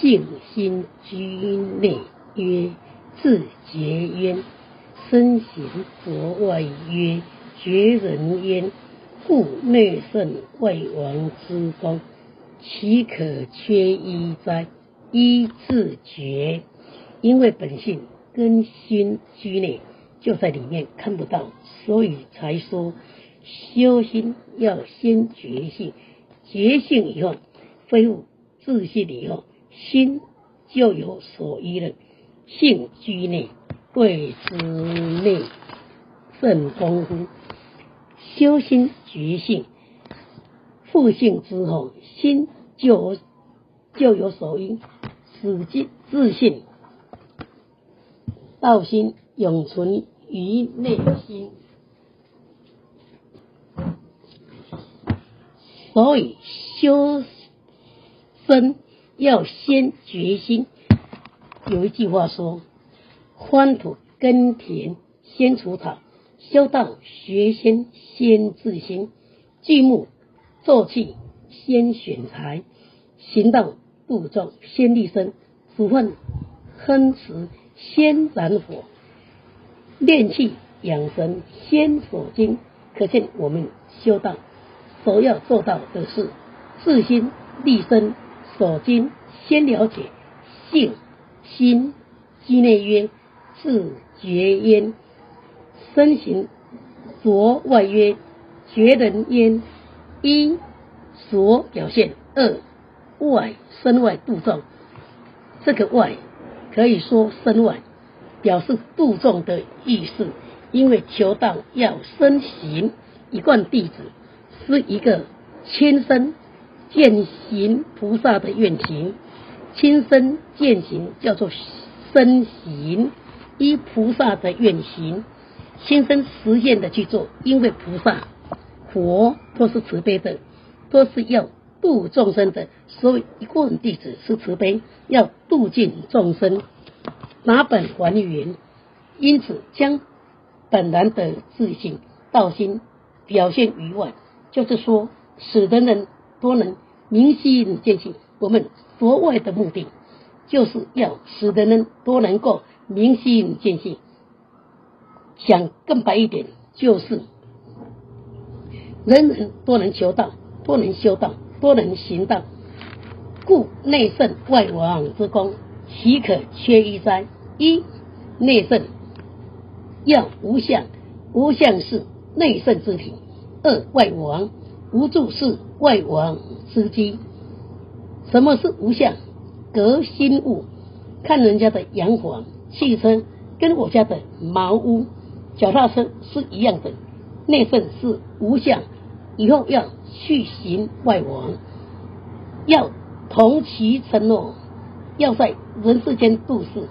性心居内曰自觉焉，身行国外曰绝人焉。故内圣外王之功，岂可缺一哉？一自觉，因为本性根心居内，就在里面看不到，所以才说修心要先觉性，觉性以后恢复自信以后，心就有所依了。性居内，贵之内圣功夫。修心觉性，复性之后，心就就有所依，使自自信，道心永存于内心。所以修身要先决心。有一句话说：“荒土耕田先除草。”修道学先先自心，锯木做器先选材，行道步骤先立身，煮饭烹食先燃火，练气养神先锁精。可见我们修道首要做到的是自心立身首先，先了解性心机内曰自觉焉。身形着外曰绝人焉，一所表现，二外身外度众。这个外可以说身外，表示度众的意思。因为求道要身行，一贯弟子是一个亲身践行菩萨的愿行，亲身践行叫做身行，依菩萨的愿行。亲身实践的去做，因为菩萨、佛都是慈悲的，都是要度众生的，所以一个人弟子是慈悲，要度尽众生，拿本还原，因此将本然的自信道心表现于外，就是说，使得人都能明心见性。我们佛外的目的，就是要使得人都能够明心见性。想更白一点，就是人人都能求道，都能修道，都能行道，故内圣外王之功，岂可缺一哉？一内圣要无相，无相是内圣之体；二外王无助是外王之机。什么是无相？隔心物，看人家的洋房、汽车，跟我家的茅屋。脚踏车是一样的，内圣是无相，以后要去行外王，要同其承诺，要在人世间度世。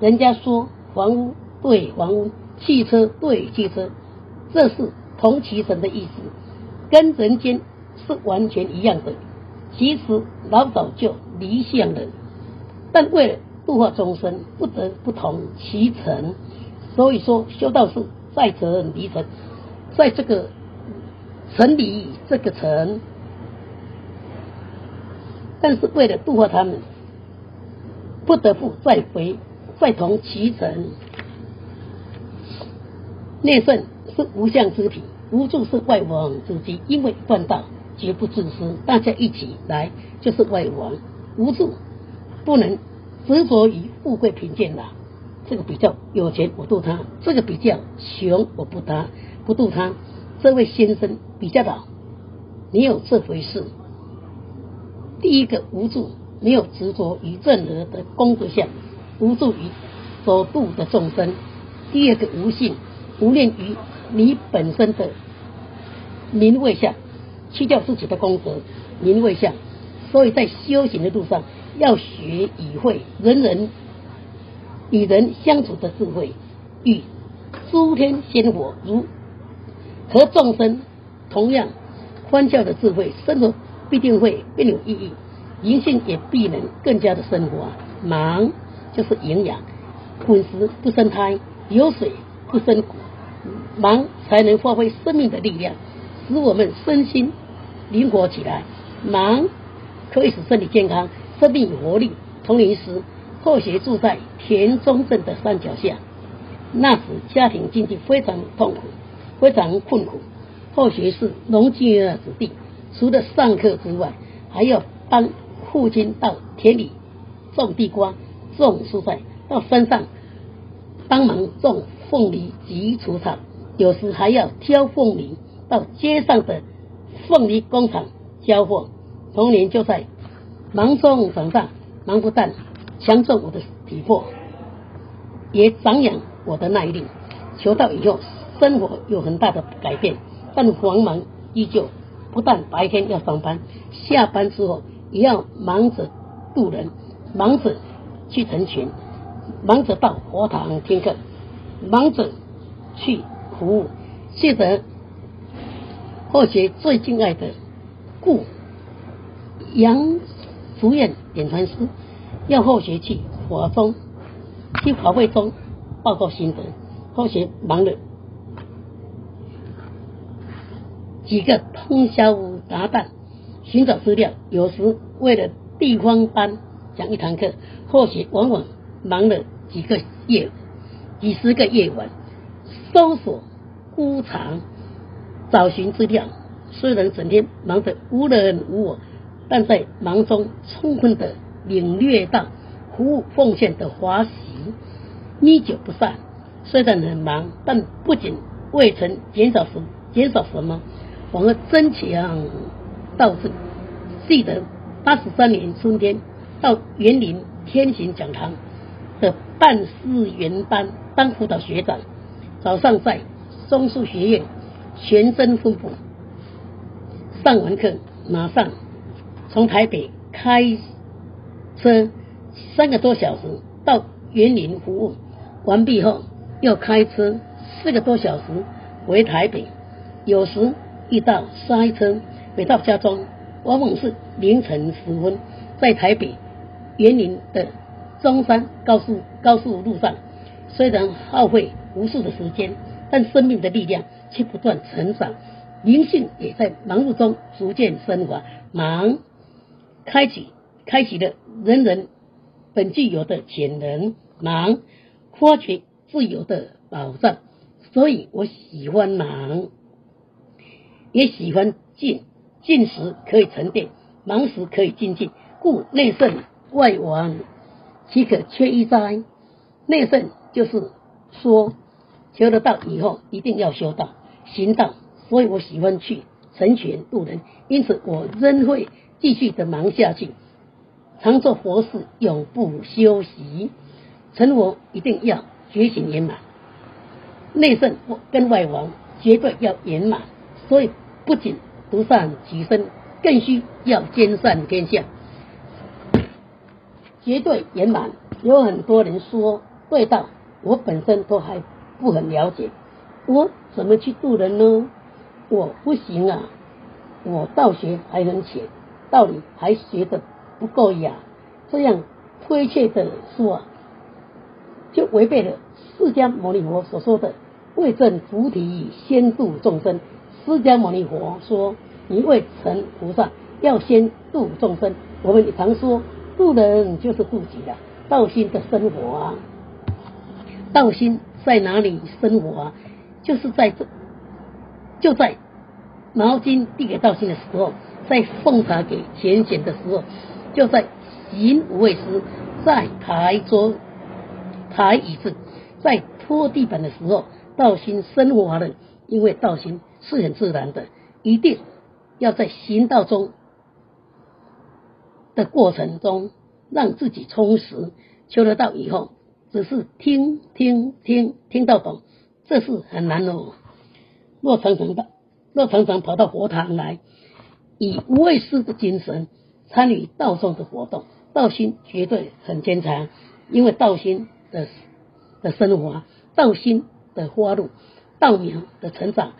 人家说房屋对房屋，汽车对汽车，这是同其神的意思，跟人间是完全一样的。其实老早就离相了，但为了度化众生，不得不同其成。所以说，修道是在责任离尘，在这个城里这个城，但是为了度化他们，不得不再回再同其城。内圣是无相之体，无助是外王之机，因为断道绝不自私，大家一起来就是外王。无助不能执着于富贵贫贱了。这个比较有钱，我度他；这个比较穷，我不他，不度他。这位先生比较老，没有这回事。第一个无助，没有执着于任何的功德相，无助于所度的众生；第二个无性，无念于你本身的名位相，去掉自己的功德名位相。所以在修行的路上，要学以会人人。与人相处的智慧，与诸天仙火如和众生同样欢笑的智慧，生活必定会更有意义，灵性也必能更加的升华。忙就是营养，混食不生胎，有水不生骨，忙才能发挥生命的力量，使我们身心灵活起来。忙可以使身体健康，生命活力。童年时，后学住在田中镇的山脚下，那时家庭经济非常痛苦，非常困苦。后学是农居的子弟，除了上课之外，还要帮父亲到田里种地瓜、种蔬菜，到山上帮忙种凤梨及除草，有时还要挑凤梨到街上的凤梨工厂交货。童年就在忙中长大。忙不但强壮我的体魄，也长养我的耐力。求道以后，生活有很大的改变，但繁忙依旧。不但白天要上班，下班之后也要忙着渡人，忙着去成群，忙着到佛堂听课，忙着去服务。记得或学最敬爱的故杨。福院点传师要后学去华中，去华会中报告心得。后学忙了几个通宵达旦寻找资料，有时为了地方班讲一堂课，后学往往忙了几个夜、几十个夜晚，搜索、孤藏、找寻资料。虽然整天忙得无人无我。但在忙中充分的领略到服务奉献的华喜，历久不散。虽然很忙，但不仅未曾减少什减少什么，反而增强道志。记得八十三年春天到园林天行讲堂的办事员班当辅导学长，早上在松树学院全身恢复，上完课马上。从台北开车三个多小时到园林服务完毕后，又开车四个多小时回台北。有时遇到塞车，回到家中往往是凌晨时分。在台北园林的中山高速高速路上，虽然耗费无数的时间，但生命的力量却不断成长，灵性也在忙碌中逐渐升华。忙。开启，开启了人人本具有的潜能，忙，发掘自由的宝藏。所以我喜欢忙，也喜欢静。静时可以沉淀，忙时可以静静。故内圣外王，岂可缺一哉？内圣就是说，求得道以后一定要修道、行道。所以我喜欢去成全度人，因此我仍会。继续的忙下去，常做佛事，永不休息。成佛一定要觉醒圆满，内圣跟外王绝对要圆满。所以不仅独善其身，更需要兼善天下，绝对圆满。有很多人说对道，我本身都还不很了解，我怎么去度人呢？我不行啊，我道学还很浅。道理还学的不够雅，这样推切的说，就违背了释迦牟尼佛所说的“为证菩提先度众生”。释迦牟尼佛说：“你未成菩萨，要先度众生。”我们常说度人就是度己的，道心的生活啊，道心在哪里生活啊？就是在这，就在毛巾递给道心的时候。在奉茶给前贤的时候，就在行无畏时，在抬桌、抬椅子、在拖地板的时候，道心生活了。因为道心是很自然的，一定要在行道中的过程中让自己充实。求得到以后，只是听听听听到懂，这是很难哦。若常常的，若常常跑到佛堂来。以无畏师的精神参与道中的活动，道心绝对很坚强。因为道心的的升华，道心的花露，道苗的成长，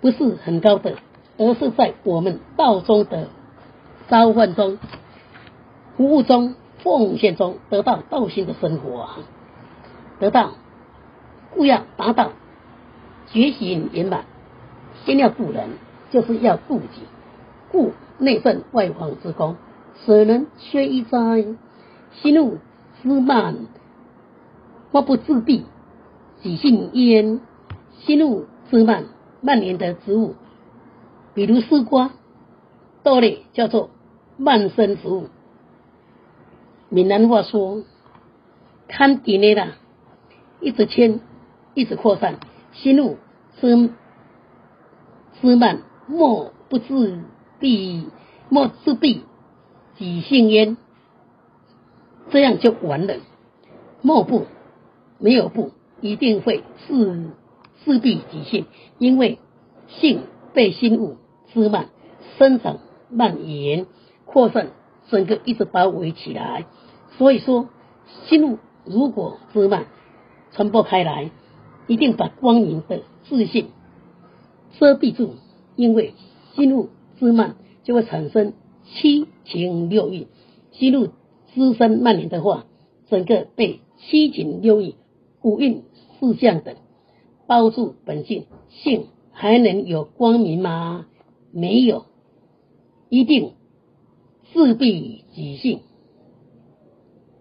不是很高的，而是在我们道中的召唤中、服务中、奉献中得到道心的生活，得到故要达到觉醒圆满，先要度人，就是要度己。故内圣外王之功，所能缺一哉？心怒之慢，莫不自闭，己性焉。心怒之慢，蔓延的植物，比如丝瓜、豆类，叫做慢生植物。闽南话说：“看底内啦，一直迁，一直扩散，心怒之之慢，莫不自闭，莫自闭，己性焉。”这样就完了。莫不没有不，一定会自自闭己性，因为性被心物滋蔓生长、蔓延、扩散，整个一直包围起来。所以说，心路如果滋蔓传播开来，一定把光明的自信遮蔽住，因为心路滋蔓就会产生七情六欲，心路。滋生蔓延的话，整个被七情六欲、五蕴四相等包住本性，性还能有光明吗？没有，一定自闭己性。